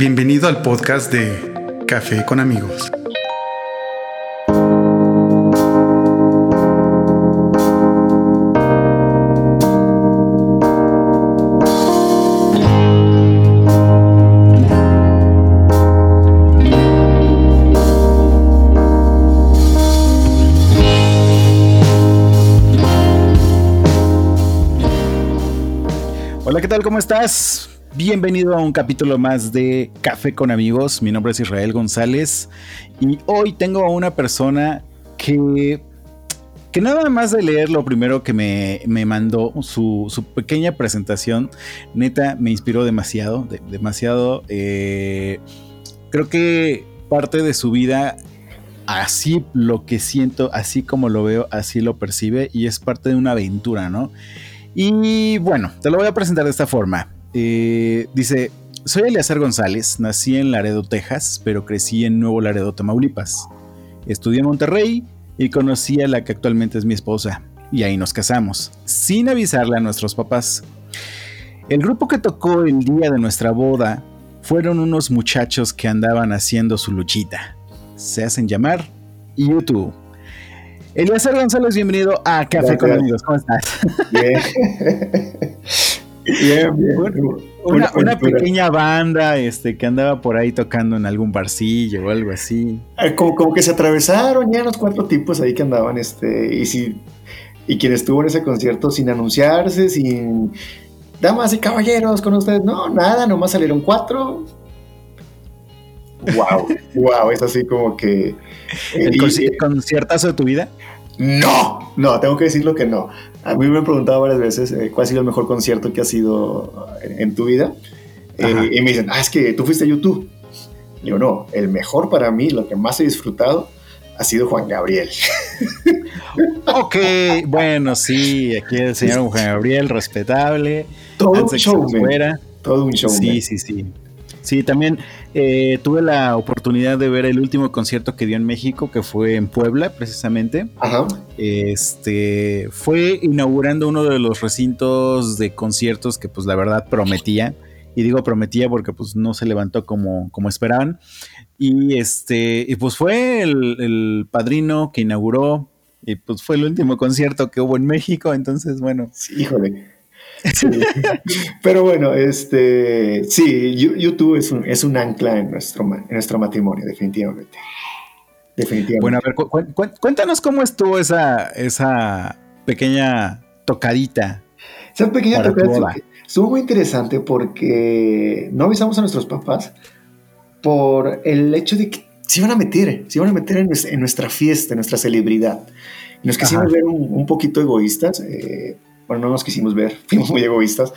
Bienvenido al podcast de Café con amigos. Hola, ¿qué tal? ¿Cómo estás? Bienvenido a un capítulo más de Café con amigos. Mi nombre es Israel González y hoy tengo a una persona que, que nada más de leer lo primero que me, me mandó, su, su, pequeña presentación, neta, me inspiró demasiado, de, demasiado. Eh, creo que parte de su vida, así lo que siento, así como lo veo, así lo percibe y es parte de una aventura, ¿no? Y bueno, te lo voy a presentar de esta forma. Eh, dice, soy Eleazar González, nací en Laredo, Texas, pero crecí en Nuevo Laredo, Tamaulipas. Estudié en Monterrey y conocí a la que actualmente es mi esposa, y ahí nos casamos, sin avisarle a nuestros papás. El grupo que tocó el día de nuestra boda fueron unos muchachos que andaban haciendo su luchita. Se hacen llamar YouTube. Eleazar González, bienvenido a Café con Amigos. ¿Cómo estás? Bien. Bien, bien. Una, una, pequeña banda este, que andaba por ahí tocando en algún barcillo o algo así. Como, como que se atravesaron ya los cuatro tipos ahí que andaban, este, y si, y quien estuvo en ese concierto sin anunciarse, sin damas y caballeros con ustedes, no, nada, nomás salieron cuatro. Wow, wow, es así como que. ¿El y, conciertazo de tu vida? No, no, tengo que decirlo que no. A mí me han preguntado varias veces eh, cuál ha sido el mejor concierto que ha sido en, en tu vida. Eh, y me dicen, ah, es que tú fuiste a YouTube. Le digo, no, el mejor para mí, lo que más he disfrutado, ha sido Juan Gabriel. ok, bueno, sí, aquí el señor Juan Gabriel, respetable. Todo un show, Todo un show. Sí, sí, sí. Sí, también eh, tuve la oportunidad de ver el último concierto que dio en México, que fue en Puebla, precisamente. Ajá. Este fue inaugurando uno de los recintos de conciertos que, pues, la verdad prometía. Y digo prometía porque pues no se levantó como, como esperaban. Y este, y pues fue el, el padrino que inauguró. Y pues fue el último concierto que hubo en México. Entonces, bueno. Sí, híjole. Sí. Pero bueno, este, sí, YouTube es un, es un ancla en nuestro, en nuestro matrimonio, definitivamente. Definitivamente. Bueno, a ver, cu cu cuéntanos cómo estuvo esa, esa pequeña tocadita. Esa pequeña tocadita estuvo muy interesante porque no avisamos a nuestros papás por el hecho de que se iban a meter, se iban a meter en, nuestra, fiesta, en nuestra celebridad. Nos quisimos ver un, un, poquito egoístas. Eh, bueno, no nos quisimos ver, fuimos muy egoístas.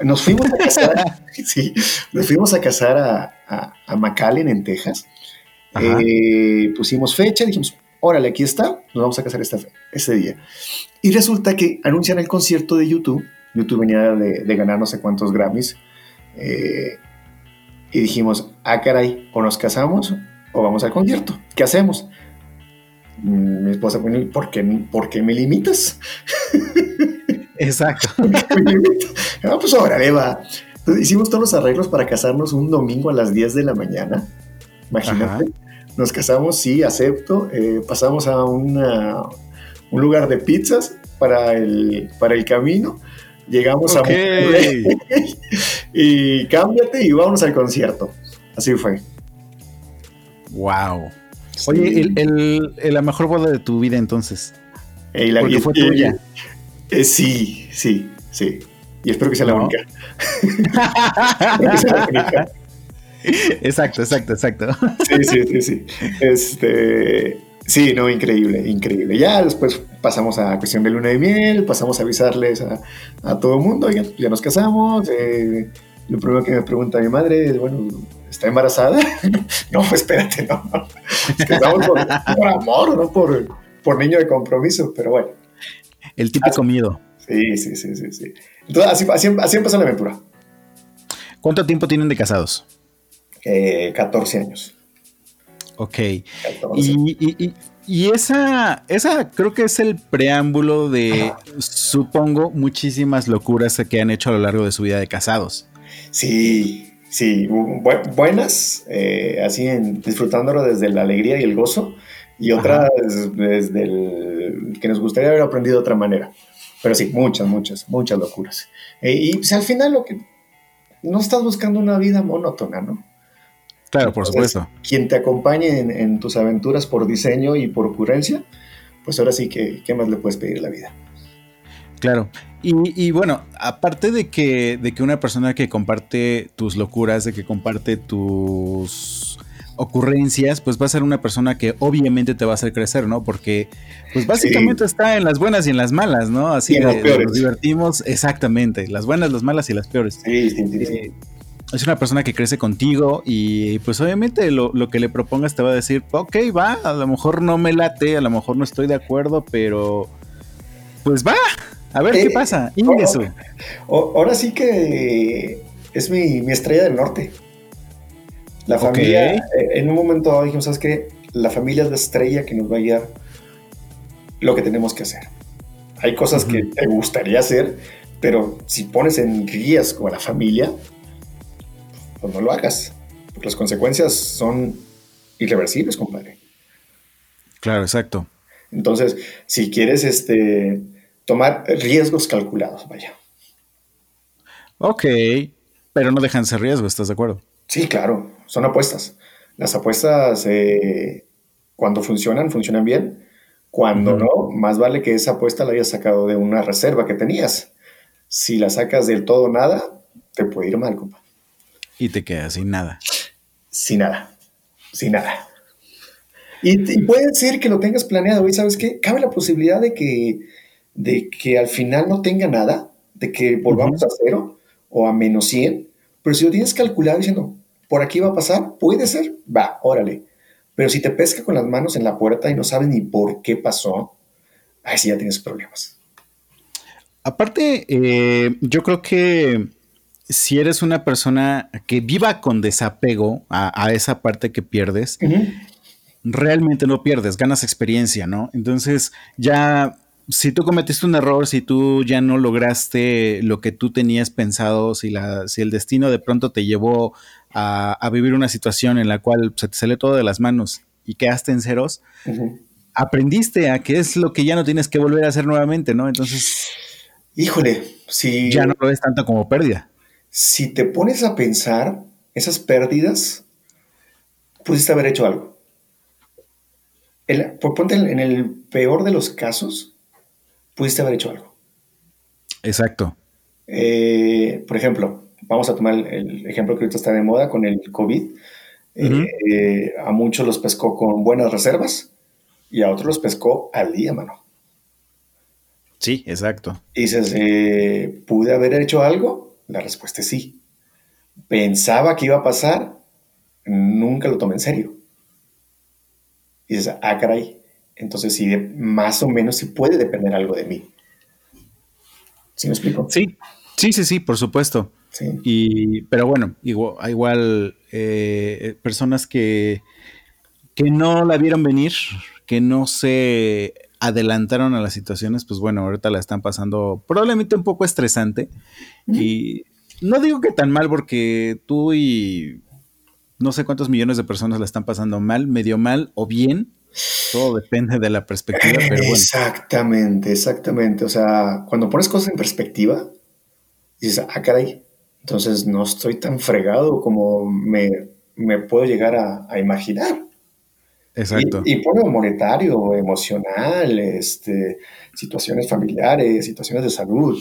Nos fuimos a casar, sí, nos fuimos a casar a, a, a McAllen en Texas. Eh, pusimos fecha, dijimos, órale, aquí está, nos vamos a casar esta, ese día. Y resulta que anuncian el concierto de YouTube. YouTube venía de, de ganar no sé cuántos Grammys. Eh, y dijimos, ah, caray, o nos casamos o vamos al concierto. ¿Qué hacemos? Mi esposa, ¿por qué, ¿por qué me limitas? Exacto. no, pues órale, va. Entonces, hicimos todos los arreglos para casarnos un domingo a las 10 de la mañana. Imagínate. Ajá. Nos casamos, sí, acepto. Eh, pasamos a una, un lugar de pizzas para el, para el camino. Llegamos okay. a y cámbiate y vámonos al concierto. Así fue. Wow. Sí. Oye, el, el, el, la mejor boda de tu vida entonces. Y la, Porque fue tuya. Eh, sí, sí, sí. Y espero que sea no. la única. Exacto, exacto, exacto. Sí, sí, sí, sí. Este, sí, no, increíble, increíble. Ya después pasamos a cuestión de luna de miel, pasamos a avisarles a, a todo el mundo, ya, ya nos casamos. Eh, lo primero que me pregunta mi madre es, bueno, ¿está embarazada? no, pues espérate, no. Es que estamos por, por amor, no por, por niño de compromiso, pero bueno. El típico así, miedo. Sí, sí, sí, sí, sí. Entonces, así, así, así, empezó la aventura. ¿Cuánto tiempo tienen de casados? Eh, 14 años. Ok. 14. Y, y, y, esa, esa creo que es el preámbulo de, Ajá. supongo, muchísimas locuras que han hecho a lo largo de su vida de casados. Sí, Sí, buenas, eh, así en, disfrutándolo desde la alegría y el gozo, y otras desde el que nos gustaría haber aprendido de otra manera. Pero sí, muchas, muchas, muchas locuras. Eh, y pues, al final lo que no estás buscando una vida monótona, ¿no? Claro, por supuesto. Quien te acompañe en, tus aventuras por diseño y por ocurrencia, pues ahora sí que, ¿qué más le puedes pedir a la vida? Claro. Y, bueno, aparte de que, de que una persona que comparte tus locuras, de que comparte tus ocurrencias, pues va a ser una persona que obviamente te va a hacer crecer, ¿no? Porque, pues básicamente está en las buenas y en las malas, ¿no? Así que nos divertimos, exactamente, las buenas, las malas y las peores. Sí, sí, sí. Eh, es una persona que crece contigo y pues obviamente lo, que le propongas te va a decir, ok, va, a lo mejor no me late, a lo mejor no estoy de acuerdo, pero pues va, a ver qué eh, pasa. Ahora, sí que es mi, estrella del norte. La familia, eh, en un momento dijimos, ¿sabes qué? La familia es la estrella que nos va a guiar lo que tenemos que hacer. Hay cosas que te gustaría hacer, pero si pones en riesgo a la familia, pues no lo hagas. Porque las consecuencias son irreversibles, compadre. Claro, exacto. Entonces, si quieres este, tomar riesgos calculados, vaya. Ok, pero no dejan ser riesgo, ¿estás de acuerdo? Sí, claro, son apuestas. Las apuestas, eh, cuando funcionan, funcionan bien. Cuando no, más vale que esa apuesta la hayas sacado de una reserva que tenías. Si la sacas del todo nada, te puede ir mal, compa. Y te quedas sin nada. Sin nada. Sin nada. Y, puede ser que lo tengas planeado y sabes qué, cabe la posibilidad de que de que al final no tenga nada, de que volvamos a cero o a menos 100, pero si lo tienes calculado diciendo, por aquí va a pasar, puede ser, va, órale. Pero si te pesca con las manos en la puerta y no sabes ni por qué pasó, ahí sí ya tienes problemas. Aparte, eh, yo creo que si eres una persona que viva con desapego a, esa parte que pierdes, realmente no pierdes, ganas experiencia, ¿no? Entonces ya si tú cometiste un error, si tú ya no lograste lo que tú tenías pensado, si, la, si el destino de pronto te llevó a, vivir una situación en la cual se te sale todo de las manos y quedaste en ceros, aprendiste a qué es lo que ya no tienes que volver a hacer nuevamente, ¿no? Entonces... Híjole, si... Ya no lo ves tanto como pérdida. Si te pones a pensar esas pérdidas, pudiste haber hecho algo. El, ponte en el peor de los casos, pudiste haber hecho algo. Exacto. Eh, por ejemplo, vamos a tomar el ejemplo que ahorita está de moda con el COVID. Eh, a muchos los pescó con buenas reservas y a otros los pescó al día, mano. Sí, exacto. Y dices, eh, ¿pude haber hecho algo? La respuesta es sí. Pensaba que iba a pasar, nunca lo tomé en serio. Y dices, ah, caray, entonces, sí, más o menos sí puede depender algo de mí. ¿Sí me explico? Sí, sí, sí, sí, por supuesto. Sí. Y, pero bueno, igual, igual eh, personas que, que no la vieron venir, que no se adelantaron a las situaciones, pues bueno, ahorita la están pasando probablemente un poco estresante. Y no digo que tan mal, porque tú y no sé cuántos millones de personas la están pasando mal, medio mal o bien. Todo depende de la perspectiva, pero bueno. Exactamente, exactamente. O sea, cuando pones cosas en perspectiva, dices, ah, caray, entonces no estoy tan fregado como me, puedo llegar a, imaginar. Exacto. Y, por lo monetario, emocional, este, situaciones familiares, situaciones de salud,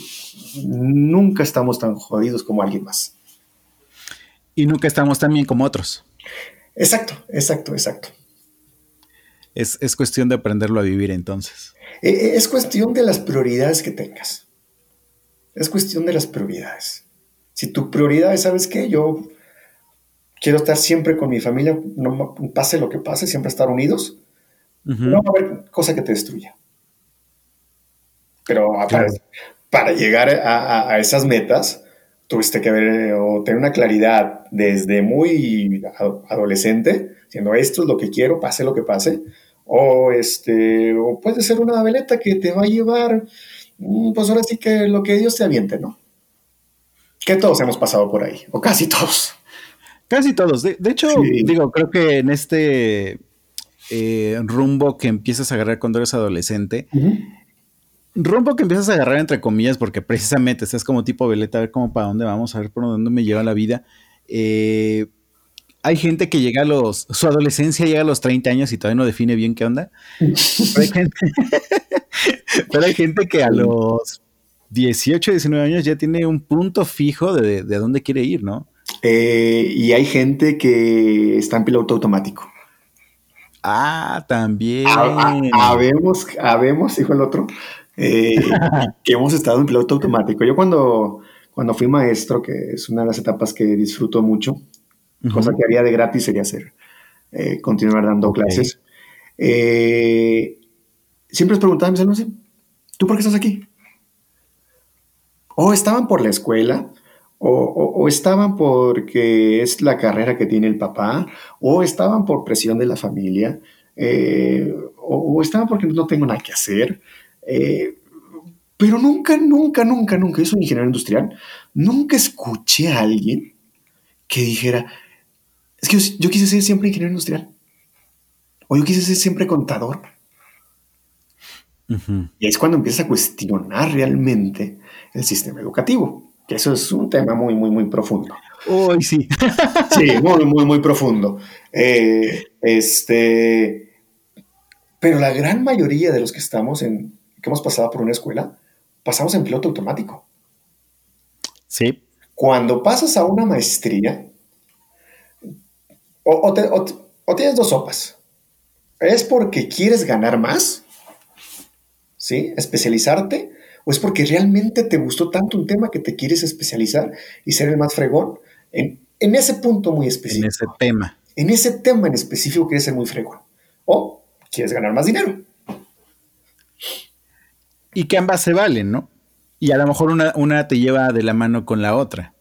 nunca estamos tan jodidos como alguien más. Y nunca estamos tan bien como otros. Exacto, exacto, exacto. Es, cuestión de aprenderlo a vivir entonces. E, e, es cuestión de las prioridades que tengas. Es cuestión de las prioridades. Si tu prioridad es, ¿sabes qué? Yo quiero estar siempre con mi familia, no pase lo que pase, siempre estar unidos, no va a haber cosa que te destruya. Pero para, llegar a, esas metas, tuviste que ver o tener una claridad desde muy adolescente, diciendo esto es lo que quiero, pase lo que pase, o, este, o puede ser una veleta que te va a llevar, mm, pues ahora sí que lo que Dios te aviente, ¿no? Que todos hemos pasado por ahí, o casi todos. Casi todos. De, hecho, digo, creo que en este eh, rumbo que empiezas a agarrar cuando eres adolescente, rumbo que empiezas a agarrar entre comillas, porque precisamente estás como tipo veleta, a ver cómo para dónde vamos, a ver por dónde me lleva la vida. Eh, hay gente que llega a los, su adolescencia llega a los 30 años y todavía no define bien qué onda. pero, hay gente, que a los 18, 19 años ya tiene un punto fijo de, de dónde quiere ir, ¿no? Eh, y hay gente que está en piloto automático. Ah, también. Habemos, habemos, dijo el otro, eh, que hemos estado en piloto automático. Yo cuando, cuando fui maestro, que es una de las etapas que disfruto mucho, cosa que haría de gratis sería hacer, eh, continuar dando clases. siempre les preguntaba a mis alumnos, ¿tú por qué estás aquí? O estaban por la escuela, o, estaban porque es la carrera que tiene el papá, o estaban por presión de la familia, eh, o, estaban porque no tengo nada que hacer. Eh, pero nunca, nunca, nunca, nunca, yo soy ingeniero industrial, nunca escuché a alguien que dijera, es que yo, quise ser siempre ingeniero industrial, o yo quise ser siempre contador. Y es cuando empiezas a cuestionar realmente el sistema educativo que eso es un tema muy, muy, muy profundo. Uy, sí. sí, muy, muy, muy profundo. Eh, este, pero la gran mayoría de los que estamos en, que hemos pasado por una escuela, pasamos en piloto automático. Sí. Cuando pasas a una maestría, o, o tienes dos sopas. Es porque quieres ganar más, ¿sí? Especializarte, ¿O es porque realmente te gustó tanto un tema que te quieres especializar y ser el más fregón en, ese punto muy específico? En ese tema. En ese tema en específico quieres ser muy fregón. O quieres ganar más dinero. Y que ambas se valen, ¿no? Y a lo mejor una, te lleva de la mano con la otra.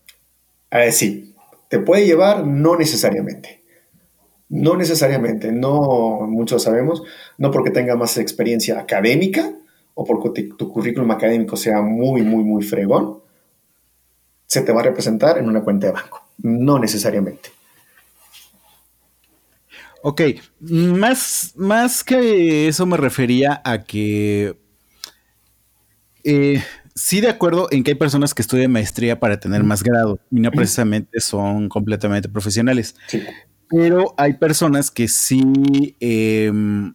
Eh, sí, te puede llevar, no necesariamente. No necesariamente, no, muchos sabemos, no porque tenga más experiencia académica, o porque tu currículum académico sea muy, muy, muy fregón, se te va a representar en una cuenta de banco. No necesariamente. Ok, más, más que eso me refería a que eh, sí de acuerdo en que hay personas que estudian maestría para tener más grado y no precisamente son completamente profesionales. Pero hay personas que sí em,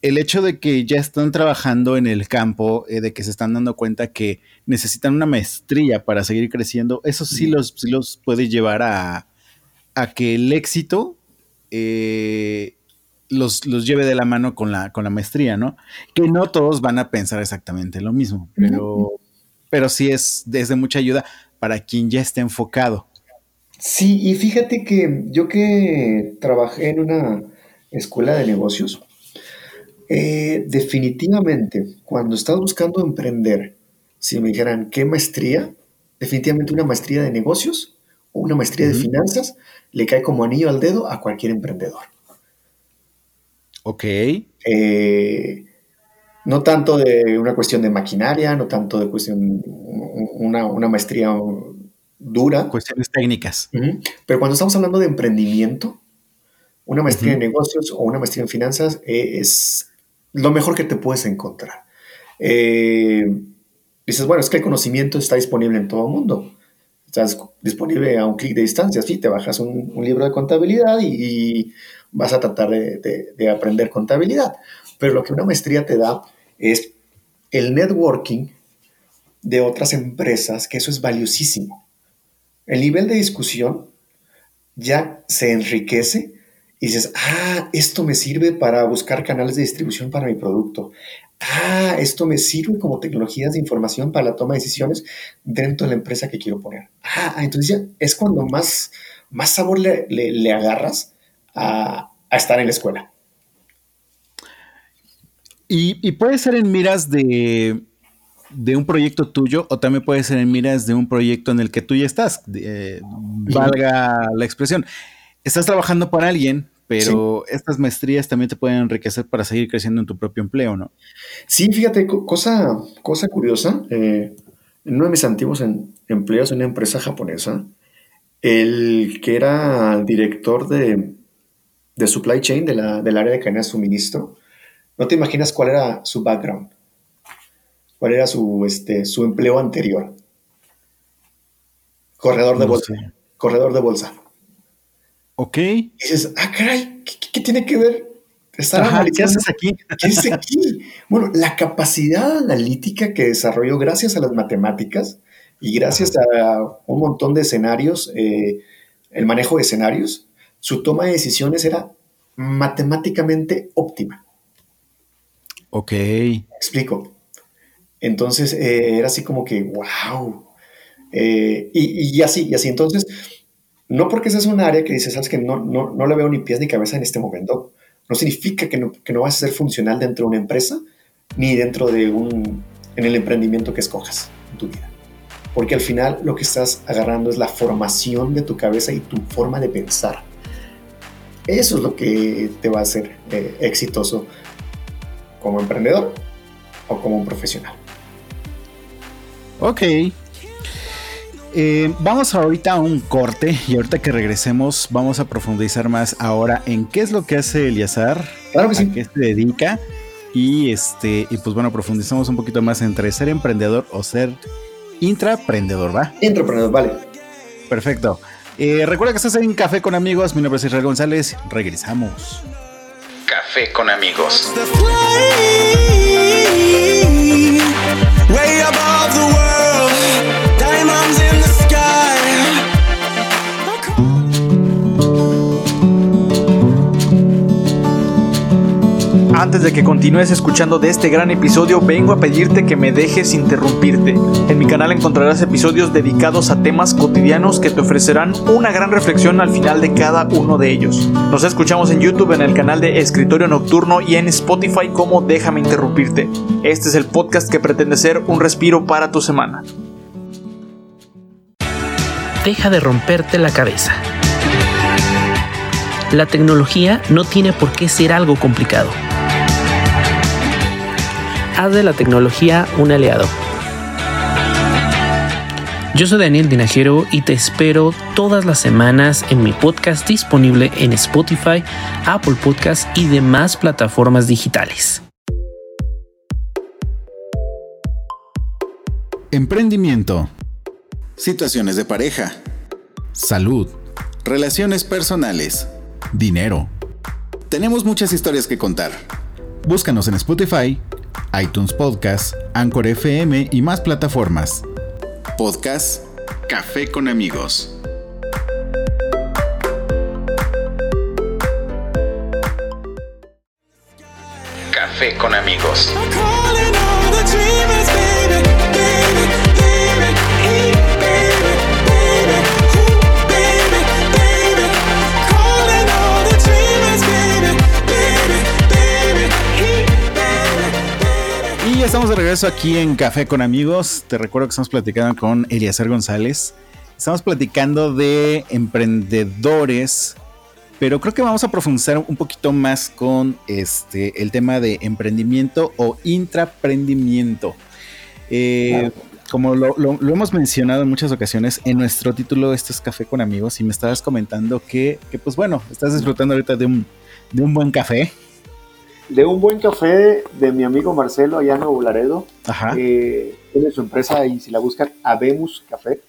el hecho de que ya están trabajando en el campo, eh, de que se están dando cuenta que necesitan una maestría para seguir creciendo, eso sí los, los puede llevar a, que el éxito eh, los, lleve de la mano con la, con la maestría, ¿no? Que no todos van a pensar exactamente lo mismo, pero, pero sí es desde mucha ayuda para quien ya esté enfocado. Sí, y fíjate que yo que trabajé en una escuela de negocios, eh, definitivamente, cuando estás buscando emprender, si me dijeran qué maestría, definitivamente una maestría de negocios o una maestría de finanzas le cae como anillo al dedo a cualquier emprendedor. Ok. Eh, no tanto de una cuestión de maquinaria, no tanto de cuestión, una, maestría dura. Cuestiones técnicas. Pero cuando estamos hablando de emprendimiento, una maestría en negocios o una maestría en finanzas eh, es lo mejor que te puedes encontrar. Eh, dices, bueno, es que el conocimiento está disponible en todo el mundo. Estás disponible a un clic de distancia. Sí, te bajas un, libro de contabilidad y, vas a tratar de, aprender contabilidad. Pero lo que una maestría te da es el networking de otras empresas, que eso es valiosísimo. El nivel de discusión ya se enriquece y dices, ah, esto me sirve para buscar canales de distribución para mi producto. Ah, esto me sirve como tecnologías de información para la toma de decisiones dentro de la empresa que quiero poner. Ah, entonces ya es cuando más, más sabor le, le, agarras a, a, estar en la escuela. Y, y, puede ser en miras de, de, un proyecto tuyo o también puede ser en miras de un proyecto en el que tú ya estás, eh, valga la expresión estás trabajando para alguien, pero estas maestrías también te pueden enriquecer para seguir creciendo en tu propio empleo, ¿no? Sí, fíjate, cosa, cosa curiosa, eh, en uno de mis antiguos empleos en una empresa japonesa, el que era director de, supply chain de la, del área de cadena de suministro, no te imaginas cuál era su background, cuál era su, este, su empleo anterior. Corredor de bolsa. Corredor de bolsa. Ok. Y dices, ah, caray, ¿qué, tiene que ver estar analizando? aquí? ¿Qué es aquí? bueno, la capacidad analítica que desarrolló gracias a las matemáticas y gracias a un montón de escenarios, eh, el manejo de escenarios, su toma de decisiones era matemáticamente óptima. Ok. explico. Entonces eh, era así como que, wow. Eh, y, así, y así. Entonces, no porque esa es un área que dices, sabes que no, no, no le veo ni pies ni cabeza en este momento, no significa que no, que no vas a ser funcional dentro de una empresa ni dentro de un, en el emprendimiento que escojas en tu vida. Porque al final lo que estás agarrando es la formación de tu cabeza y tu forma de pensar. Eso es lo que te va a hacer eh, exitoso como emprendedor o como un profesional. Ok. Eh, vamos ahorita a un corte y ahorita que regresemos vamos a profundizar más ahora en qué es lo que hace Eliazar, claro que a qué se dedica y este y pues bueno profundizamos un poquito más entre ser emprendedor o ser intraprendedor, ¿va? Intraprendedor, vale. Perfecto. Eh, recuerda que estás en Café con Amigos. Mi nombre es Israel González. Regresamos. Café con Amigos. Antes de que continúes escuchando de este gran episodio, vengo a pedirte que me dejes interrumpirte. En mi canal encontrarás episodios dedicados a temas cotidianos que te ofrecerán una gran reflexión al final de cada uno de ellos. Nos escuchamos en YouTube en el canal de Escritorio Nocturno y en Spotify como Déjame interrumpirte. Este es el podcast que pretende ser un respiro para tu semana. Deja de romperte la cabeza. La tecnología no tiene por qué ser algo complicado haz de la tecnología un aliado. Yo soy Daniel Dinajero y te espero todas las semanas en mi podcast disponible en Spotify, Apple Podcasts y demás plataformas digitales. Emprendimiento. Situaciones de pareja. Salud. Relaciones personales. Dinero. Tenemos muchas historias que contar. Búscanos en Spotify iTunes Podcast, Anchor FM y más plataformas. Podcast Café con amigos. Café con amigos. Estamos de regreso aquí en Café con Amigos. Te recuerdo que estamos platicando con Eliezer González. Estamos platicando de emprendedores, pero creo que vamos a profundizar un poquito más con este el tema de emprendimiento o intraprendimiento. Eh, como lo, hemos mencionado en muchas ocasiones, en nuestro título esto es Café con Amigos y me estabas comentando que, que pues bueno, estás disfrutando ahorita de un, de un buen café de un buen café de mi amigo Marcelo allá en Nuevo Laredo. tiene su empresa y si la buscan, Habemos Café.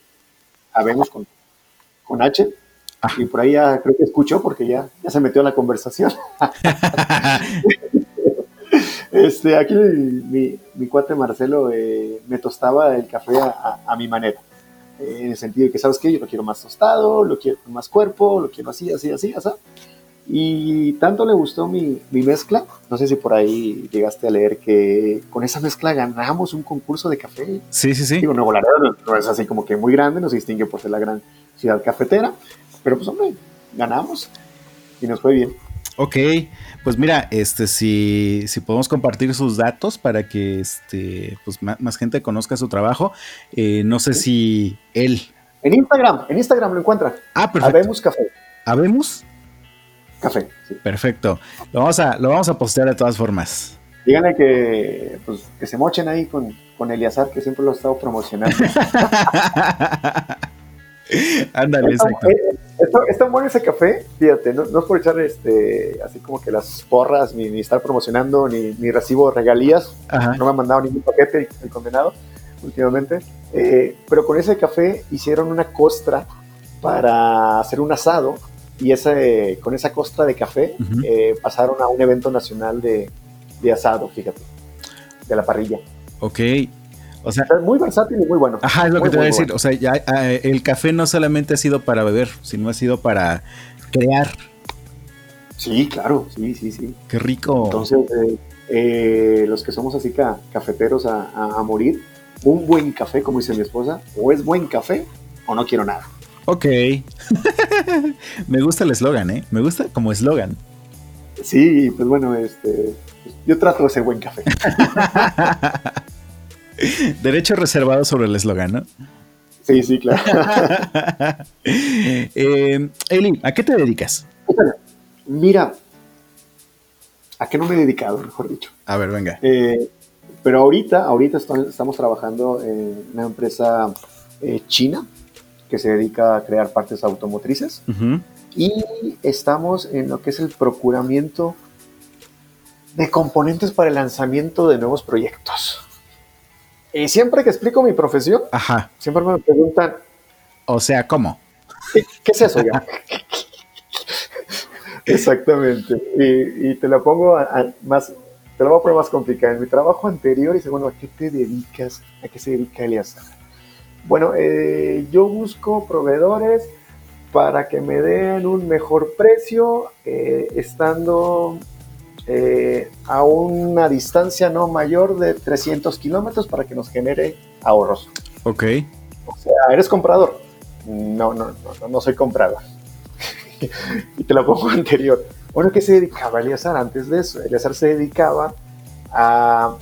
Habemos con, con H. Y por ahí ya creo que escuchó porque ya, ya se metió en la conversación. este, aquí mi, mi, cuate Marcelo eh, me tostaba el café a, mi manera. en el sentido de que, ¿sabes qué? Yo lo quiero más tostado, lo quiero con más cuerpo, lo quiero así, así, así, así. Y tanto le gustó mi, mezcla, no sé si por ahí llegaste a leer que con esa mezcla ganamos un concurso de café. Sí, sí, sí. Digo, Nuevo Laredo no, es así como que muy grande, no se distingue por ser la gran ciudad cafetera, pero pues hombre, ganamos y nos fue bien. Ok, pues mira, este, si, si podemos compartir sus datos para que este, pues más, gente conozca su trabajo, eh, no sé si él. En Instagram, en Instagram lo encuentra. Ah, perfecto. Habemos Café. ¿Habemos? Café. Perfecto. Lo vamos, a, lo vamos a postear de todas formas. Díganle que, pues, que se mochen ahí con, con Eliazar, que siempre lo ha estado promocionando. Ándale, exacto. Es tan bueno ese café, fíjate, no, es por echar este, así como que las porras, ni, estar promocionando, ni, ni recibo regalías. No me han mandado ningún paquete el condenado últimamente. Eh, pero con ese café hicieron una costra para hacer un asado y ese, con esa costra de café eh, pasaron a un evento nacional de, de asado, fíjate, de la parrilla. Ok. O sea, muy versátil y muy bueno. Ajá, es lo que te voy a decir. O sea, ya, eh, el café no solamente ha sido para beber, sino ha sido para crear. Sí, claro, sí, sí, sí. Qué rico. Entonces, eh, eh, los que somos así cafeteros a, a, morir, un buen café, como dice mi esposa, o es buen café o no quiero nada. Ok. Me gusta el eslogan, ¿eh? Me gusta como eslogan. Sí, pues bueno, este, yo trato de ser buen café. Derecho reservado sobre el eslogan, ¿no? Sí, sí, claro. eh, Eli, ¿a qué te dedicas? Mira, ¿a qué no me he dedicado, mejor dicho? A ver, venga. Eh, pero ahorita, ahorita estamos trabajando en una empresa eh, china que se dedica a crear partes automotrices y estamos en lo que es el procuramiento de componentes para el lanzamiento de nuevos proyectos. Y siempre que explico mi profesión, siempre me preguntan. O sea, ¿cómo? ¿Qué, es eso ya? Exactamente. Y, te lo pongo más, te lo voy a poner más complicado. En mi trabajo anterior, dice, bueno, ¿a qué te dedicas? ¿A qué se dedica Elias? Bueno, eh, yo busco proveedores para que me den un mejor precio, eh, estando eh, a una distancia no mayor de 300 kilómetros para que nos genere ahorros. Ok. O sea, ¿eres comprador? No, no, no, no soy comprador. y te lo pongo anterior. Bueno, ¿qué se dedicaba Eliazar antes de eso? Eliazar se dedicaba a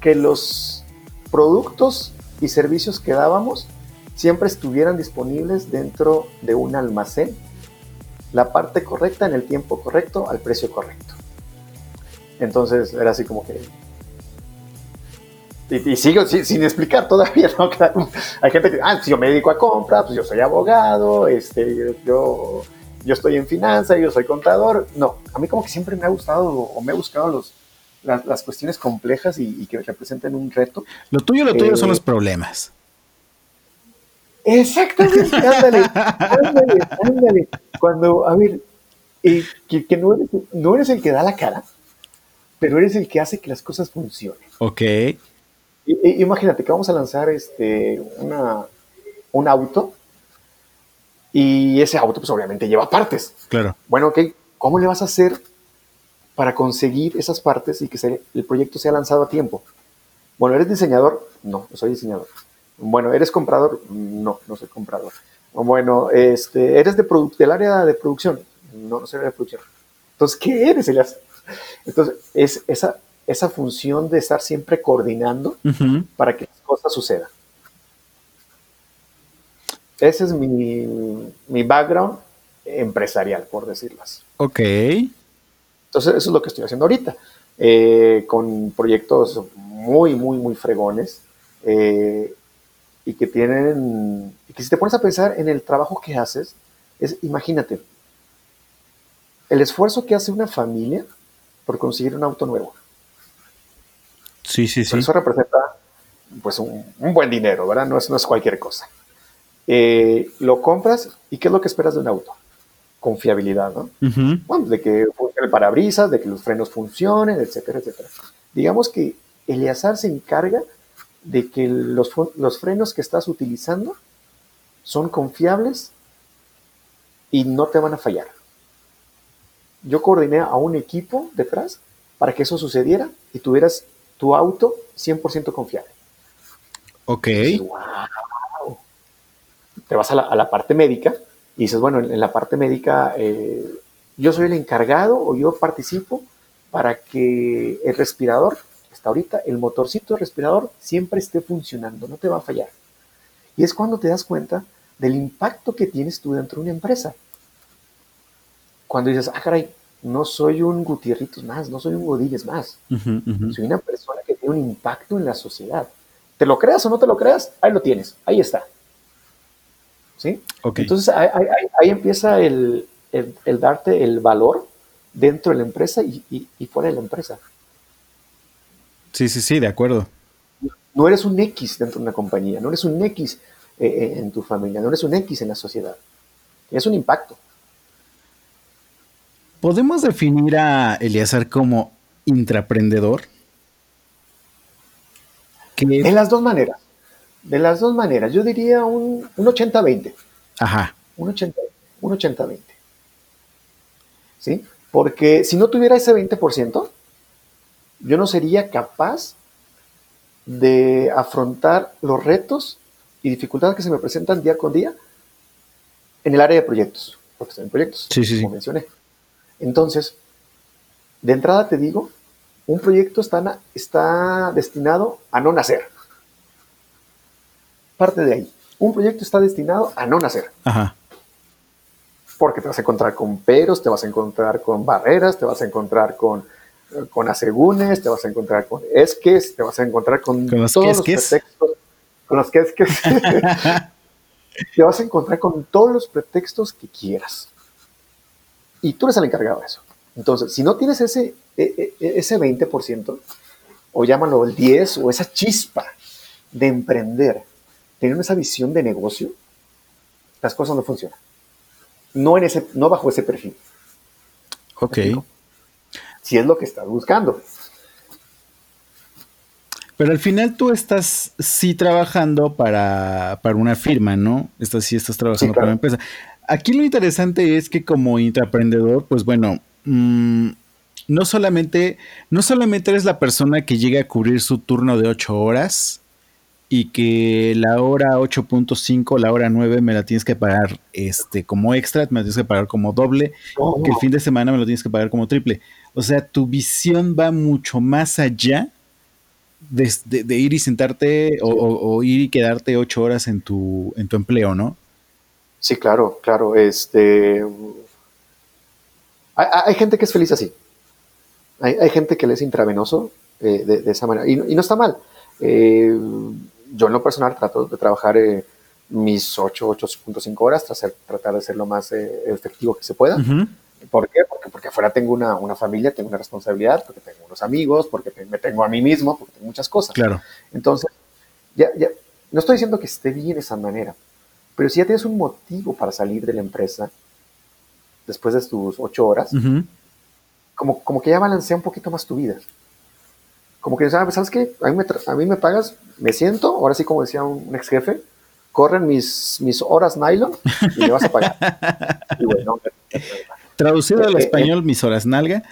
que los productos y servicios que dábamos siempre estuvieran disponibles dentro de un almacén la parte correcta en el tiempo correcto al precio correcto. Entonces era así como que... Y, sigo sin, explicar todavía, ¿no? Hay gente que, ah, si yo me dedico a compra, pues yo soy abogado, este, yo, yo estoy en finanzas, yo soy contador. No, a mí como que siempre me ha gustado o me he buscado los, las, cuestiones complejas y, que representen un reto. Lo tuyo, lo tuyo son eh, los problemas. Exactamente, ándale, ándale, ándale. Cuando, a ver, eh, que, no, eres, no eres el que da la cara, pero eres el que hace que las cosas funcionen. Ok. imagínate que vamos a lanzar este, una, un auto y ese auto pues obviamente lleva partes. Claro. Bueno, ok, ¿cómo le vas a hacer para conseguir esas partes y que el proyecto sea lanzado a tiempo? Bueno, ¿eres diseñador? No, no soy diseñador. Bueno, ¿eres comprador? No, no soy comprador. Bueno, este, ¿eres de del área de producción? No, no soy de producción. Entonces, ¿qué eres, Elias? Entonces, es esa, esa función de estar siempre coordinando para que las cosas sucedan. Ese es mi, mi background empresarial, por decirlas. Ok. Entonces, eso es lo que estoy haciendo ahorita, eh, con proyectos muy, muy, muy fregones. Eh, y que tienen, y que si te pones a pensar en el trabajo que haces, es, imagínate, el esfuerzo que hace una familia por conseguir un auto nuevo. Sí, sí, sí. Eso representa pues un, buen dinero, ¿verdad? No es, no es cualquier cosa. Eh, lo compras y ¿qué es lo que esperas de un auto? Confiabilidad, ¿no? bueno, de que funcione el parabrisas, de que los frenos funcionen, etcétera, etcétera. Digamos que Eleazar se encarga de que los, los frenos que estás utilizando son confiables y no te van a fallar. Yo coordiné a un equipo detrás para que eso sucediera y tuvieras tu auto 100% confiable. Ok. Te vas a la, parte médica y dices, bueno, en, la parte médica eh, yo soy el encargado o yo participo para que el respirador hasta ahorita el motorcito de respirador siempre esté funcionando, no te va a fallar. Y es cuando te das cuenta del impacto que tienes tú dentro de una empresa. Cuando dices, ah, caray, no soy un Gutierritos más, no soy un Godínez más. Soy una persona que tiene un impacto en la sociedad. ¿Te lo creas o no te lo creas? Ahí lo tienes, ahí está. ¿Sí? Entonces ahí, empieza el, darte el valor dentro de la empresa y, fuera de la empresa. Sí, sí, sí, de acuerdo. No eres un X dentro de una compañía, no eres un X eh, eh, en tu familia, no eres un X en la sociedad. Es un impacto. ¿Podemos definir a Eliazar como intraprendedor? En las dos maneras. De las dos maneras. Yo diría un, 80-20. Ajá. Un 80-20. ¿Sí? Porque si no tuviera ese 20%, yo no sería capaz de afrontar los retos y dificultades que se me presentan día con día en el área de proyectos. Porque estoy en proyectos, como mencioné. Entonces, de entrada te digo, un proyecto está, está destinado a no nacer. Parte de ahí. Un proyecto está destinado a no nacer. Ajá. Porque te vas a encontrar con peros, te vas a encontrar con barreras, te vas a encontrar con, con asegúnes, te vas a encontrar con esques, te vas a encontrar con, todos los pretextos. Con los que te vas a encontrar con todos los pretextos que quieras. Y tú eres el encargado de eso. Entonces, si no tienes ese, e, e, ese 20%, o llámalo el 10, o esa chispa de emprender, tener esa visión de negocio, las cosas no funcionan. No, en ese, no bajo ese perfil. Ok. Si es lo que estás buscando. Pero al final tú estás sí trabajando para, una firma, ¿no? Estás, sí estás trabajando para una empresa. Aquí lo interesante es que como intraprendedor, pues bueno, Mm, no solamente, no solamente eres la persona que llega a cubrir su turno de 8 horas y que la hora 8.5, la hora 9 me la tienes que pagar este, como extra, me la tienes que pagar como doble, que el fin de semana me lo tienes que pagar como triple. O sea, tu visión va mucho más allá de, ir y sentarte o, ir y quedarte 8 horas en tu, en tu empleo, ¿no? Sí, claro, claro. Este, hay, gente que es feliz así. Hay, gente que le es intravenoso eh, de, esa manera. Y, no está mal. Eh, yo en lo personal trato de trabajar eh, mis 8, 8.5 horas, tratar de ser lo más efectivo que se pueda. ¿Por qué? Porque, porque afuera tengo una, una, familia, tengo una responsabilidad, porque tengo unos amigos, porque me tengo a mí mismo, porque tengo muchas cosas. Claro. Entonces, ya, ya, no estoy diciendo que esté bien esa manera, pero si ya tienes un motivo para salir de la empresa, después de tus ocho horas, como, como que ya balancea un poquito más tu vida. Como que, ¿sabes qué? A mí me, a mí me pagas, me siento, ahora sí como decía un, ex jefe, corren mis, mis horas nylon y me vas a pagar. Traducido al eh, eh, español, mis horas nalga.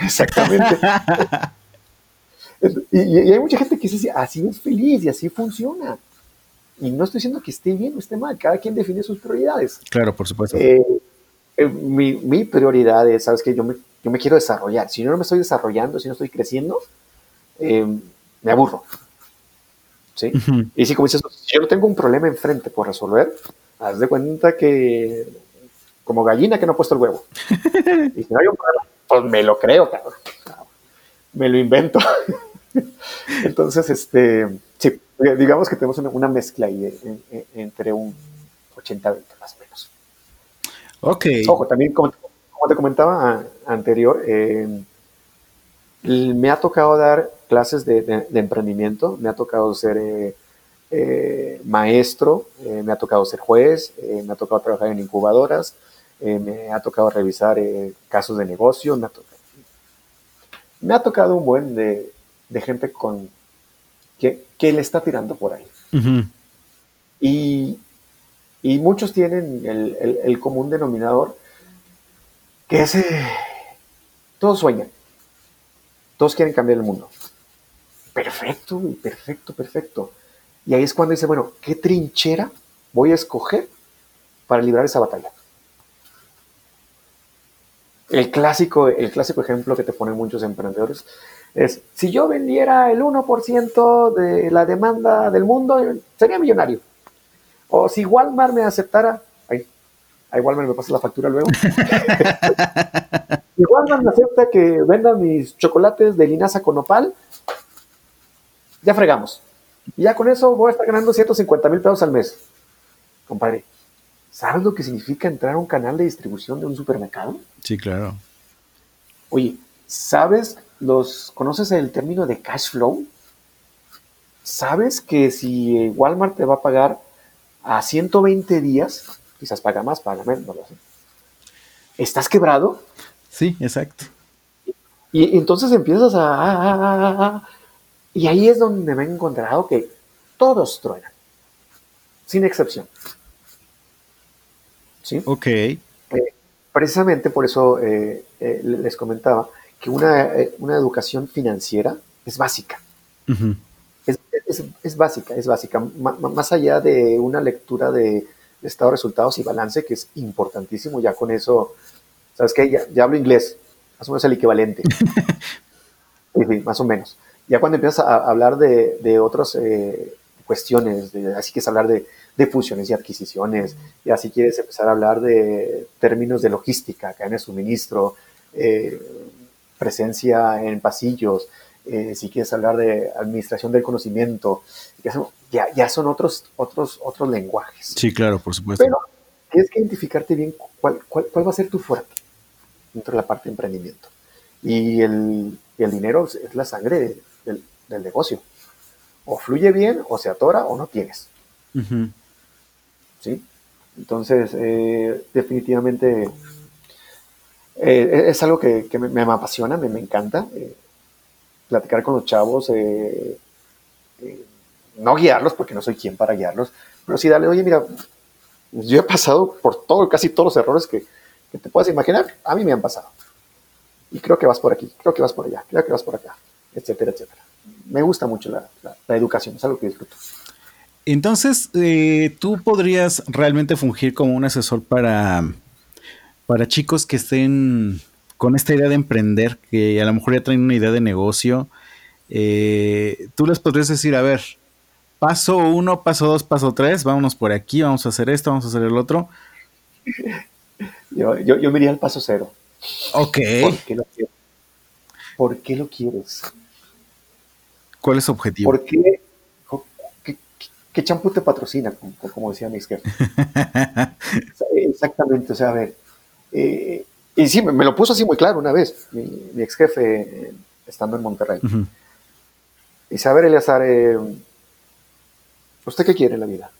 Exactamente. y, hay mucha gente que dice, así es feliz y así funciona. Y no estoy diciendo que esté bien o esté mal, cada quien define sus prioridades. Claro, por supuesto. Eh, eh, mi, mi, prioridad es, ¿sabes que Yo me, yo me quiero desarrollar. Si yo no me estoy desarrollando, si no estoy creciendo, em, me aburro. ¿Sí? Y si, como dices, si yo no tengo un problema enfrente por resolver, haz de cuenta que como gallina que no ha puesto el huevo. y si no hay un problema, pues me lo creo, cabrón. Me lo invento. Entonces, este, sí, digamos que tenemos una, mezcla ahí entre un 80-20 más o menos. Ok. Ojo, también como, te comentaba anterior, eh, me ha tocado dar clases de, emprendimiento, me ha tocado ser eh, eh, maestro, me ha tocado ser juez, me ha tocado trabajar en incubadoras, me ha tocado revisar casos de negocio, me ha, tocado, me ha tocado un buen de, gente con que, le está tirando por ahí. Y y muchos tienen el, común denominador que es, todos sueñan, todos quieren cambiar el mundo. Perfecto, perfecto, perfecto. Y ahí es cuando dice, bueno, ¿qué trinchera voy a escoger para librar esa batalla? El clásico, el clásico ejemplo que te ponen muchos emprendedores es, si yo vendiera el 1% de la demanda del mundo, sería millonario. O si Walmart me aceptara, ay, a Walmart me pasa la factura luego. si Walmart me acepta que venda mis chocolates de linaza con opal, ya fregamos. Y ya con eso voy a estar ganando 150 mil pesos al mes. compadre, ¿sabes lo que significa entrar a un canal de distribución de un supermercado? Sí, claro. Oye, ¿sabes los, conoces el término de cash flow? ¿Sabes que si Walmart te va a pagar a 120 días, quizás paga más, paga menos, no lo sé. ¿Estás quebrado? Sí, exacto. Y, entonces empiezas a, Y ahí es donde me he encontrado que todos truenan, sin excepción. ¿Sí? Ok. Eh, precisamente por eso eh, eh, les comentaba que una, una, educación financiera es básica. es, básica, es básica. más allá de una lectura de, estado de resultados y balance, que es importantísimo, ya con eso, ¿sabes qué? Ya, hablo inglés, más o menos el equivalente. más o menos. Ya cuando empiezas a hablar de, de otras eh, cuestiones, de, así que es hablar de, de, fusiones y adquisiciones, y así quieres empezar a hablar de términos de logística, cadena de suministro, eh, presencia en pasillos, eh, si quieres hablar de administración del conocimiento, ya, ya son otros, otros, otros lenguajes. Sí, claro, por supuesto. Pero tienes que identificarte bien cuál, cuál, cuál va a ser tu fuerte dentro de la parte de emprendimiento. Y el, el dinero es la sangre del, del, negocio. O fluye bien, o se atora, o no tienes. ¿Sí? Entonces, eh, definitivamente eh, es algo que, que me, me, apasiona, me, me encanta. Eh, platicar con los chavos, no guiarlos, porque no soy quien para guiarlos, pero sí darle, oye, mira, yo he pasado por todo, casi todos los errores que, te puedas imaginar, a mí me han pasado. Y creo que vas por aquí, creo que vas por allá, creo que vas por acá, etcétera, etcétera. Me gusta mucho la, educación, es algo que disfruto. Entonces, eh, tú podrías realmente fungir como un asesor para, para chicos que estén con esta idea de emprender, que a lo mejor ya traen una idea de negocio, eh, tú les podrías decir, a ver, paso uno, paso dos, paso tres, vámonos por aquí, vamos a hacer esto, vamos a hacer el otro. Yo, yo, me iría al paso cero. Ok. ¿Por qué lo quieres? ¿Por qué lo quieres? ¿Cuál es su objetivo? ¿Por qué? ¿Qué, champú te patrocina? Como, decía mi ex jefe. Exactamente, o sea, a ver, eh, y sí, me, lo puso así muy claro una vez, mi, ex jefe, eh, estando en Monterrey. Y saber, Eleazar, eh, ¿usted qué quiere en la vida?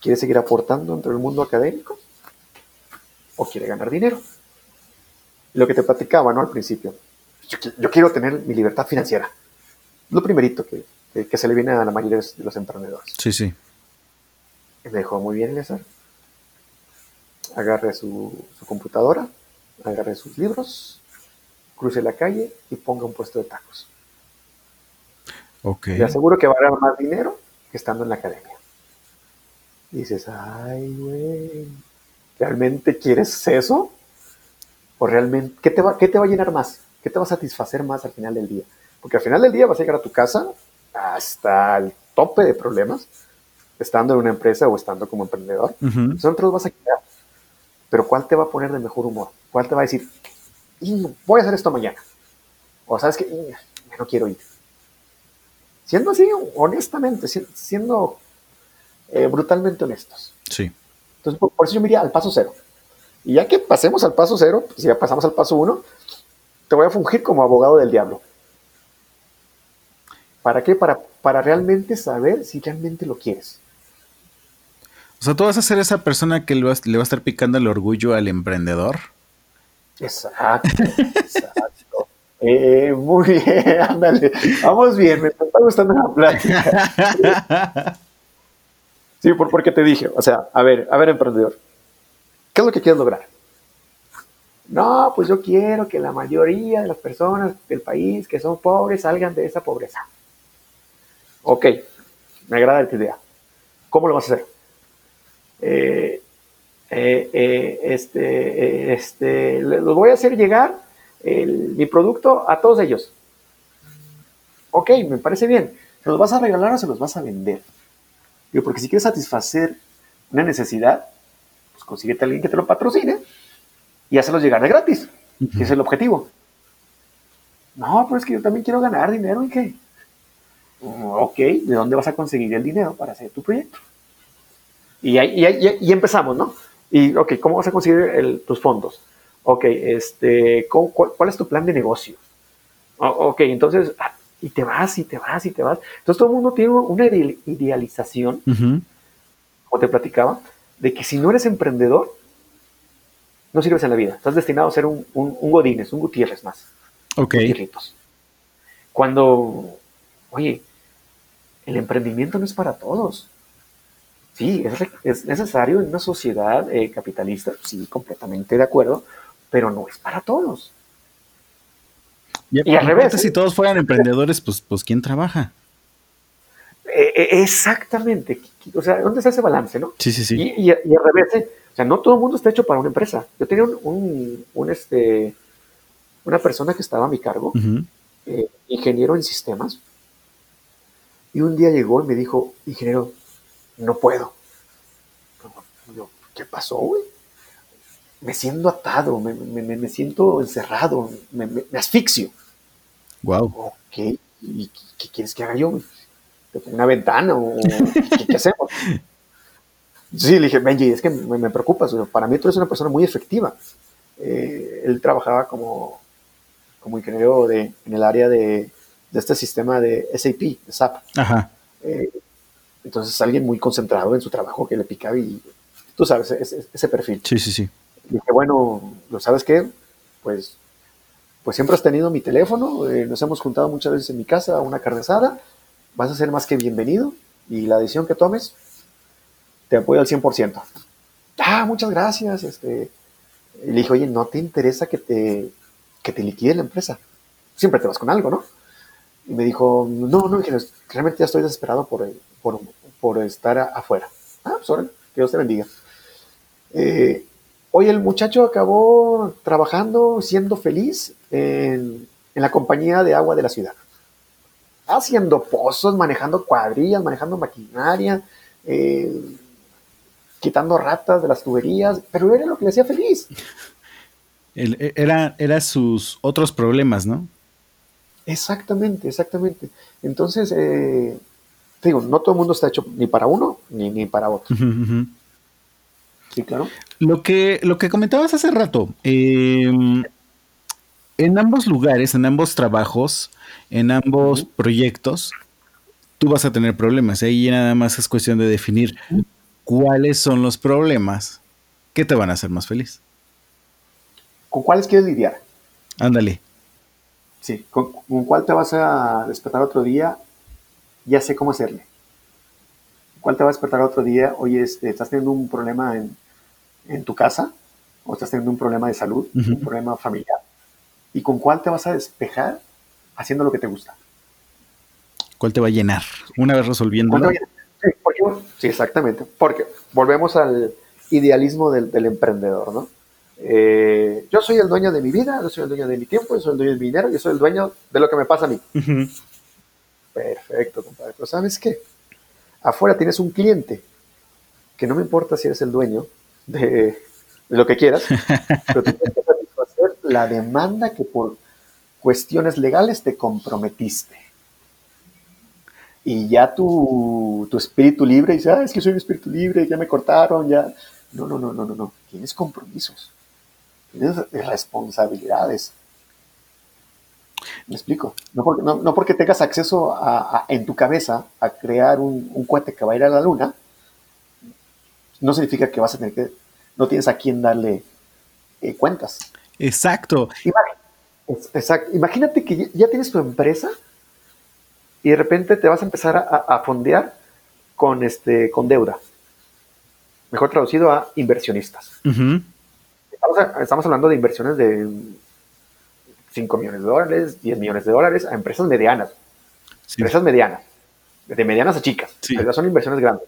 ¿Quiere seguir aportando entre el mundo académico? ¿O quiere ganar dinero? Lo que te platicaba, ¿no? Al principio. Yo, quiero tener mi libertad financiera. Lo primerito que, que, se le viene a la mayoría de los emprendedores. Sí, sí. Y me dijo, muy bien, Eleazar agarre su, computadora, agarre sus libros, cruce la calle y ponga un puesto de tacos. Okay. Le aseguro que va a ganar más dinero que estando en la academia. dices, ay, güey, ¿realmente quieres eso? ¿O realmente, qué te, va, qué te va a llenar más? ¿Qué te va a satisfacer más al final del día? Porque al final del día vas a llegar a tu casa hasta el tope de problemas, estando en una empresa o estando como emprendedor. Uh Son vas a quedar pero ¿cuál te va a poner de mejor humor? ¿Cuál te va a decir, voy a hacer esto mañana? O sabes que no quiero ir. Siendo así, honestamente, siendo eh, brutalmente honestos. Sí. Entonces, por, eso yo me iría al paso cero. Y ya que pasemos al paso cero, si ya pasamos al paso uno, te voy a fungir como abogado del diablo. ¿Para qué? Para, para realmente saber si realmente lo quieres. O sea, tú vas a ser esa persona que le va, a estar picando el orgullo al emprendedor. Exacto, exacto. Eh, muy bien, ándale. Vamos bien, me está gustando la plática. Sí, por, porque te dije, o sea, a ver, a ver, emprendedor, ¿qué es lo que quieres lograr? No, pues yo quiero que la mayoría de las personas del país que son pobres salgan de esa pobreza. Ok, me agrada tu idea. ¿Cómo lo vas a hacer? Eh, eh, eh, este, este, los voy a hacer llegar mi producto a todos ellos. Ok, me parece bien. ¿Se los vas a regalar o se los vas a vender? Digo, porque si quieres satisfacer una necesidad, pues consíguete a alguien que te lo patrocine y hácelos llegar de gratis, que es el objetivo. No, pero es que yo también quiero ganar dinero y qué. Ok, ¿de dónde vas a conseguir el dinero para hacer tu proyecto? Y, y, empezamos, ¿no? Y, ok, ¿cómo vas a conseguir tus fondos? Ok, este, cuál, es tu plan de negocio? ok, entonces, ah, y te vas, y te vas, y te vas. Entonces todo el mundo tiene una idealización, como te platicaba, de que si no eres emprendedor, no sirves en la vida. Estás destinado a ser un, un, un Godínez, un Gutiérrez más. Ok. Cuando, oye, el emprendimiento no es para todos. Sí, es, necesario en una sociedad eh, capitalista, sí, completamente de acuerdo, pero no es para todos. Y, al revés. Si todos fueran emprendedores, pues, pues ¿quién trabaja? Eh, eh, exactamente. O sea, ¿dónde está ese balance, no? Sí, sí, sí. Y, al revés, o sea, no todo el mundo está hecho para una empresa. Yo tenía un, este, una persona que estaba a mi cargo, ingeniero en sistemas, y un día llegó y me dijo, ingeniero, no puedo. ¿qué pasó, güey? Me siento atado, me, siento encerrado, me, asfixio. Wow. Ok, ¿y qué quieres que haga yo? ¿Una ventana o qué, hacemos? Sí, le dije, Benji, es que me, preocupas. Para mí tú eres una persona muy efectiva. Eh, él trabajaba como, como ingeniero de, en el área de, de este sistema de SAP, de SAP. Ajá. Eh, entonces, alguien muy concentrado en su trabajo que le picaba y tú sabes, ese, perfil. Sí, sí, sí. Dije, bueno, ¿lo sabes qué? Pues, pues siempre has tenido mi teléfono, eh, nos hemos juntado muchas veces en mi casa a una carne vas a ser más que bienvenido y la decisión que tomes, te apoyo al 100%. Ah, muchas gracias. Este, y le dije, oye, ¿no te interesa que te, que te liquide la empresa? Siempre te vas con algo, ¿no? Y me dijo, no, no, realmente ya estoy desesperado por, por, estar afuera. Ah, pues que Dios te bendiga. Eh, hoy el muchacho acabó trabajando, siendo feliz en, la compañía de agua de la ciudad. Haciendo pozos, manejando cuadrillas, manejando maquinaria, eh, quitando ratas de las tuberías, pero era lo que le hacía feliz. era, era sus otros problemas, ¿no? Exactamente, exactamente. Entonces, eh, digo, no todo el mundo está hecho ni para uno ni, ni para otro. Sí, claro. Lo que, lo que comentabas hace rato, em, en ambos lugares, en ambos trabajos, en ambos proyectos, tú vas a tener problemas. Ahí nada más es cuestión de definir cuáles son los problemas que te van a hacer más feliz. ¿Con cuáles quieres lidiar? Ándale. Sí, ¿Con, cuál te vas a despertar otro día? Ya sé cómo hacerle. ¿Cuál te va a despertar otro día? Oye, este, estás teniendo un problema en, en, tu casa o estás teniendo un problema de salud, un problema familiar. ¿Y con cuál te vas a despejar haciendo lo que te gusta? ¿Cuál te va a llenar? Una vez resolviéndolo. Sí, sí, exactamente. Porque volvemos al idealismo del, del emprendedor, ¿no? Eh, yo soy el dueño de mi vida, yo soy el dueño de mi tiempo, yo soy el dueño de mi dinero, yo soy el dueño de lo que me pasa a mí. Perfecto, compadre. Pero ¿sabes qué? Afuera tienes un cliente que no me importa si eres el dueño de, lo que quieras, pero tienes que satisfacer la demanda que por cuestiones legales te comprometiste. Y ya tu, tu espíritu libre dice, ah, es que soy un espíritu libre, ya me cortaron, ya. No, no, no, no, no, no. Tienes compromisos tienes responsabilidades. ¿Me explico? No porque, no, porque tengas acceso a, en tu cabeza a crear un, un, cohete que va a ir a la luna, no significa que vas a tener que, no tienes a quién darle eh, cuentas. Exacto. Exacto. Imagínate que ya tienes tu empresa y de repente te vas a empezar a, fondear con, este, con deuda. Mejor traducido a inversionistas estamos, hablando de inversiones de 5 millones de dólares, 10 millones de dólares a empresas medianas. Empresas medianas, de medianas a chicas. Son inversiones grandes.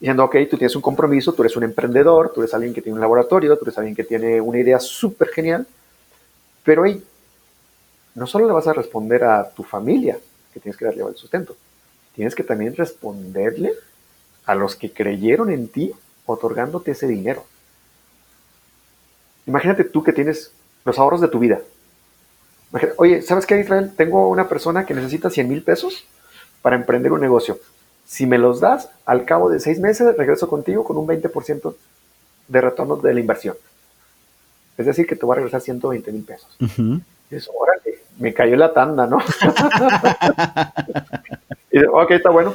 Diciendo, ok, tú tienes un compromiso, tú eres un emprendedor, tú eres alguien que tiene un laboratorio, tú eres alguien que tiene una idea súper genial, pero hey, no solo le vas a responder a tu familia, que tienes que darle el sustento, tienes que también responderle a los que creyeron en ti otorgándote ese dinero. Imagínate tú que tienes los ahorros de tu vida. Oye, ¿sabes qué, Israel? Tengo una persona que necesita 100 mil pesos para emprender un negocio. Si me los das, al cabo de seis meses regreso contigo con un 20% de retorno de la inversión. Es decir, que te voy a regresar 120 mil pesos. Y eso, órale, me cayó la tanda, ¿no? y ok, está bueno.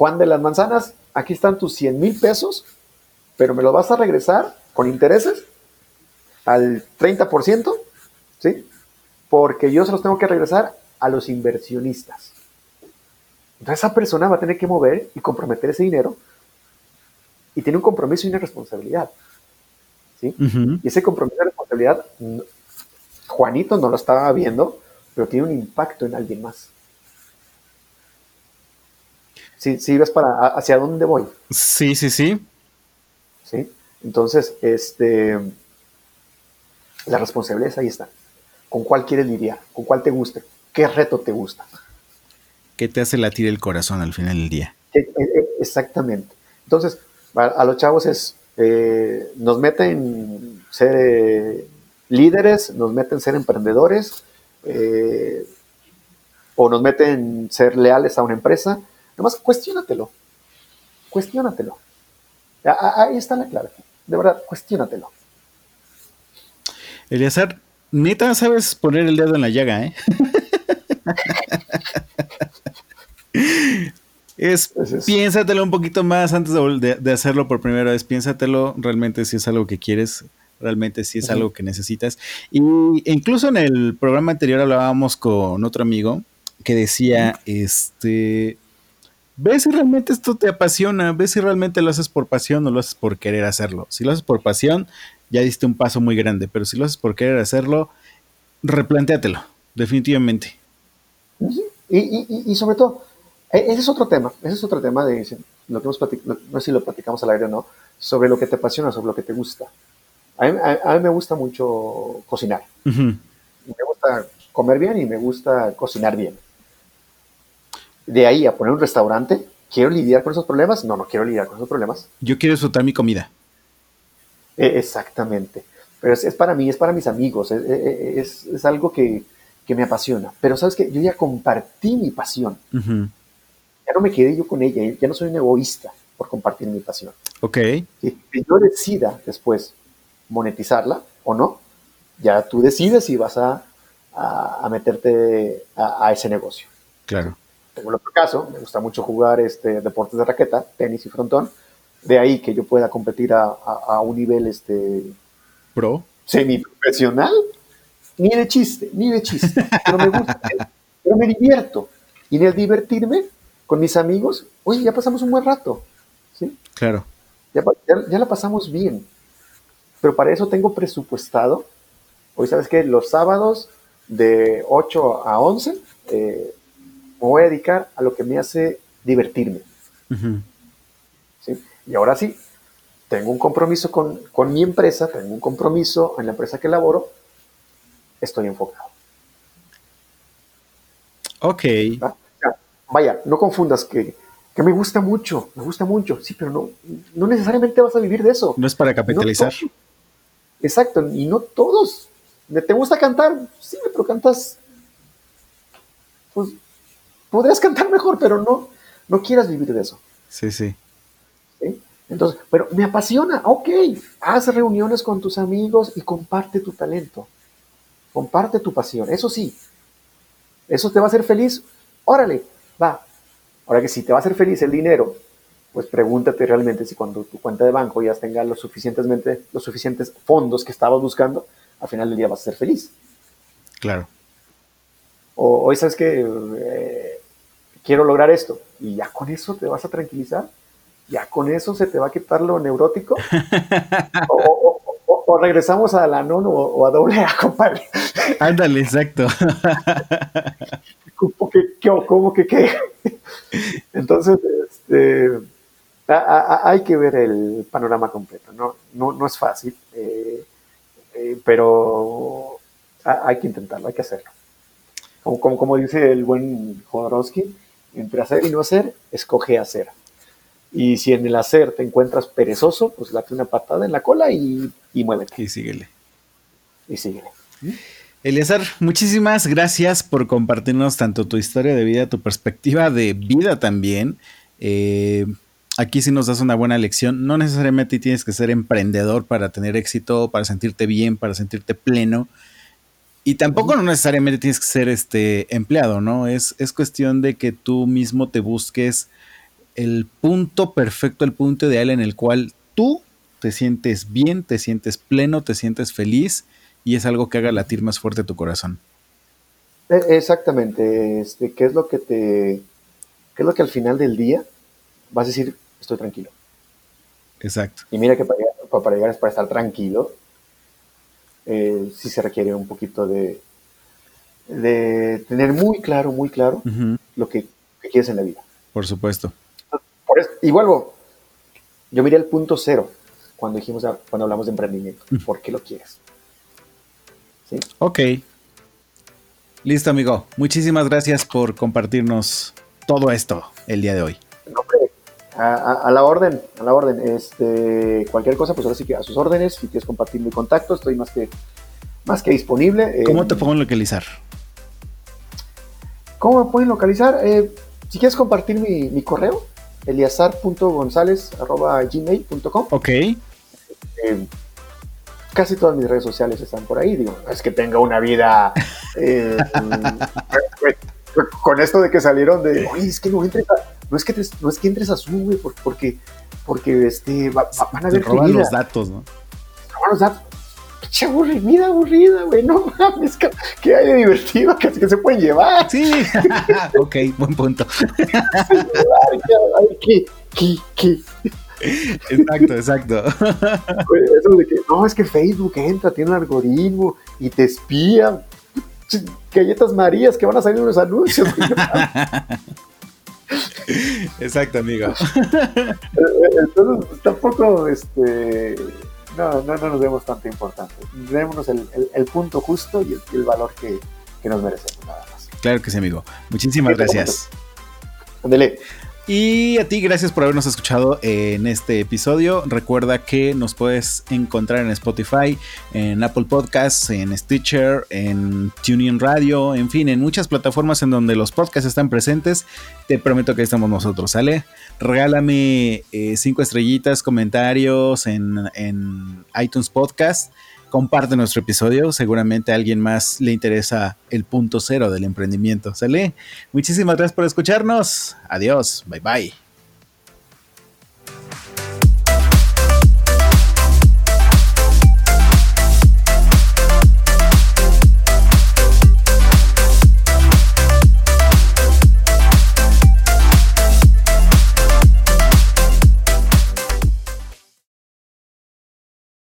Juan de las Manzanas, aquí están tus 100 mil pesos, pero me los vas a regresar con intereses al 30%, ¿sí? Porque yo se los tengo que regresar a los inversionistas. Entonces esa persona va a tener que mover y comprometer ese dinero y tiene un compromiso y una responsabilidad. ¿sí? Y ese compromiso y responsabilidad, Juanito no lo estaba viendo, pero tiene un impacto en alguien más. ¿Sí, sí ves para hacia dónde voy? Sí, sí, sí. ¿Sí? Entonces, este, la responsabilidad ahí está. ¿Con cuál quieres lidiar? ¿Con cuál te gusta? ¿Qué reto te gusta? ¿Qué te hace latir el corazón al final del día? E, e, exactamente. Entonces, a, los chavos es, eh, nos meten ser eh, líderes, nos meten ser emprendedores, eh, o nos meten ser leales a una empresa. Nomás cuestiónatelo. Cuestiónatelo. Ahí está la clave. De verdad, cuestiónatelo. Eleazar, neta sabes poner el dedo en la llaga, ¿eh? es, piénsatelo un poquito más antes de, hacerlo por primera vez. Piénsatelo realmente si es algo que quieres, realmente si es algo que necesitas. Y incluso en el programa anterior hablábamos con otro amigo que decía, este, ve si realmente esto te apasiona, ve si realmente lo haces por pasión o lo haces por querer hacerlo. Si lo haces por pasión, ya diste un paso muy grande, pero si lo haces por querer hacerlo, replantéatelo, definitivamente. Y, sobre todo, e, ese es otro tema, ese es otro tema de lo que hemos platicado, no sé si lo platicamos al aire o no, sobre lo que te apasiona, sobre lo que te gusta. A mí, me gusta mucho cocinar. Me gusta comer bien y me gusta cocinar bien. De ahí a poner un restaurante, ¿quiero lidiar con esos problemas? No, no quiero lidiar con esos problemas. Yo quiero disfrutar mi comida. E, exactamente. Pero es, para mí, es para mis amigos, es, es algo que, que, me apasiona. Pero sabes que yo ya compartí mi pasión. Ya no me quedé yo con ella, ya no soy un egoísta por compartir mi pasión. Ok. Si yo decida después monetizarla o no, ya tú decides si vas a, a, meterte a, ese negocio. Claro. Tengo el otro caso, me gusta mucho jugar este, deportes de raqueta, tenis y frontón de ahí que yo pueda competir a, un nivel este pro semiprofesional ni de chiste ni de chiste pero me gusta pero me divierto. Y en el divertirme con mis amigos oye ya pasamos un buen rato sí claro. Ya, ya, la pasamos bien. Pero para eso tengo presupuestado hoy sabes que los sábados de 8 a 11 eh, me voy a dedicar a lo que me hace divertirme. ¿sí? Y ahora sí, tengo un compromiso con, mi empresa, tengo un compromiso en la empresa que laboro, estoy enfocado. Ok. Vaya, no confundas que, me gusta mucho, me gusta mucho, sí, pero no, no necesariamente vas a vivir de eso. No es para capitalizar. Exacto, y no todos. ¿Te gusta cantar? Sí, pero cantas. Pues podrías cantar mejor, pero no, no quieras vivir de eso. Sí, sí. Entonces, pero me apasiona, ok, haz reuniones con tus amigos y comparte tu talento, comparte tu pasión, eso sí, eso te va a hacer feliz, órale, va. Ahora que si te va a hacer feliz el dinero, pues pregúntate realmente si cuando tu cuenta de banco ya tenga los, suficientemente, los suficientes fondos que estabas buscando, al final del día vas a ser feliz. Claro. O hoy sabes que eh, quiero lograr esto y ya con eso te vas a tranquilizar ya con eso se te va a quitar lo neurótico. o, regresamos a la non o, a doble A, compadre. Ándale, exacto. ¿Cómo que, ¿Cómo que qué? Entonces, este, hay que ver el panorama completo. No, no, es fácil, eh, eh, pero hay que intentarlo, hay que hacerlo. Como, como, como dice el buen Jodorowsky, entre hacer y no hacer, escoge hacer. Y si en el hacer te encuentras perezoso, pues date una patada en la cola y, y muévete. Y síguele. Y síguele. Eliezer, muchísimas gracias por compartirnos tanto tu historia de vida, tu perspectiva de vida también. Eh, aquí sí nos das una buena lección. No necesariamente tienes que ser emprendedor para tener éxito, para sentirte bien, para sentirte pleno. Y tampoco no necesariamente tienes que ser este empleado, ¿no? Es, es cuestión de que tú mismo te busques el punto perfecto, el punto ideal en el cual tú te sientes bien, te sientes pleno, te sientes feliz y es algo que haga latir más fuerte tu corazón. E, exactamente, este, ¿qué es lo que te, qué es lo que al final del día vas a decir, estoy tranquilo? Exacto. Y mira que para llegar, para, llegar para estar tranquilo, eh, sí se requiere un poquito de, de tener muy claro, muy claro lo que, quieres en la vida. Por supuesto. Y vuelvo, yo miré el punto cero cuando dijimos, cuando hablamos de emprendimiento. ¿Por qué lo quieres? Ok. Listo, amigo. Muchísimas gracias por compartirnos todo esto el día de hoy. a, la orden, a la orden. Este, cualquier cosa, pues ahora sí que a sus órdenes. Si quieres compartir mi contacto, estoy más que, más que disponible. ¿Cómo te pueden localizar? ¿Cómo me pueden localizar? Eh, si quieres compartir mi, mi correo, eliazar.gonzález.gmail.com. Ok. Eh, casi todas mis redes sociales están por ahí. Digo, es que tenga una vida eh, con esto de que salieron de, oye, es que no entres a, no es que, no es que entres a su, güey, porque, porque este, van a ver los datos, ¿no? Roban los datos. Pinche aburrida, aburrida, güey, no mames, que, hay de divertido, que, que se pueden llevar. Sí, ok, buen punto. ¿Qué, qué, qué? Exacto, exacto. Eso de que, no, es que Facebook entra, tiene un algoritmo y te espía. Galletas Marías que van a salir en los anuncios. Exacto, amigo. Entonces, tampoco, este, no, no, no nos demos tanta importancia. Démonos el, el, punto justo y el, valor que, que, nos merecemos, nada más. Claro que sí, amigo. Muchísimas gracias. Ándele. Y a ti, gracias por habernos escuchado en este episodio. Recuerda que nos puedes encontrar en Spotify, en Apple Podcasts, en Stitcher, en TuneIn Radio, en fin, en muchas plataformas en donde los podcasts están presentes. Te prometo que estamos nosotros, ¿sale? Regálame eh, cinco estrellitas, comentarios en, en iTunes Podcast comparte nuestro episodio. Seguramente a alguien más le interesa el punto cero del emprendimiento. ¿Sale? Muchísimas gracias por escucharnos. Adiós. Bye bye.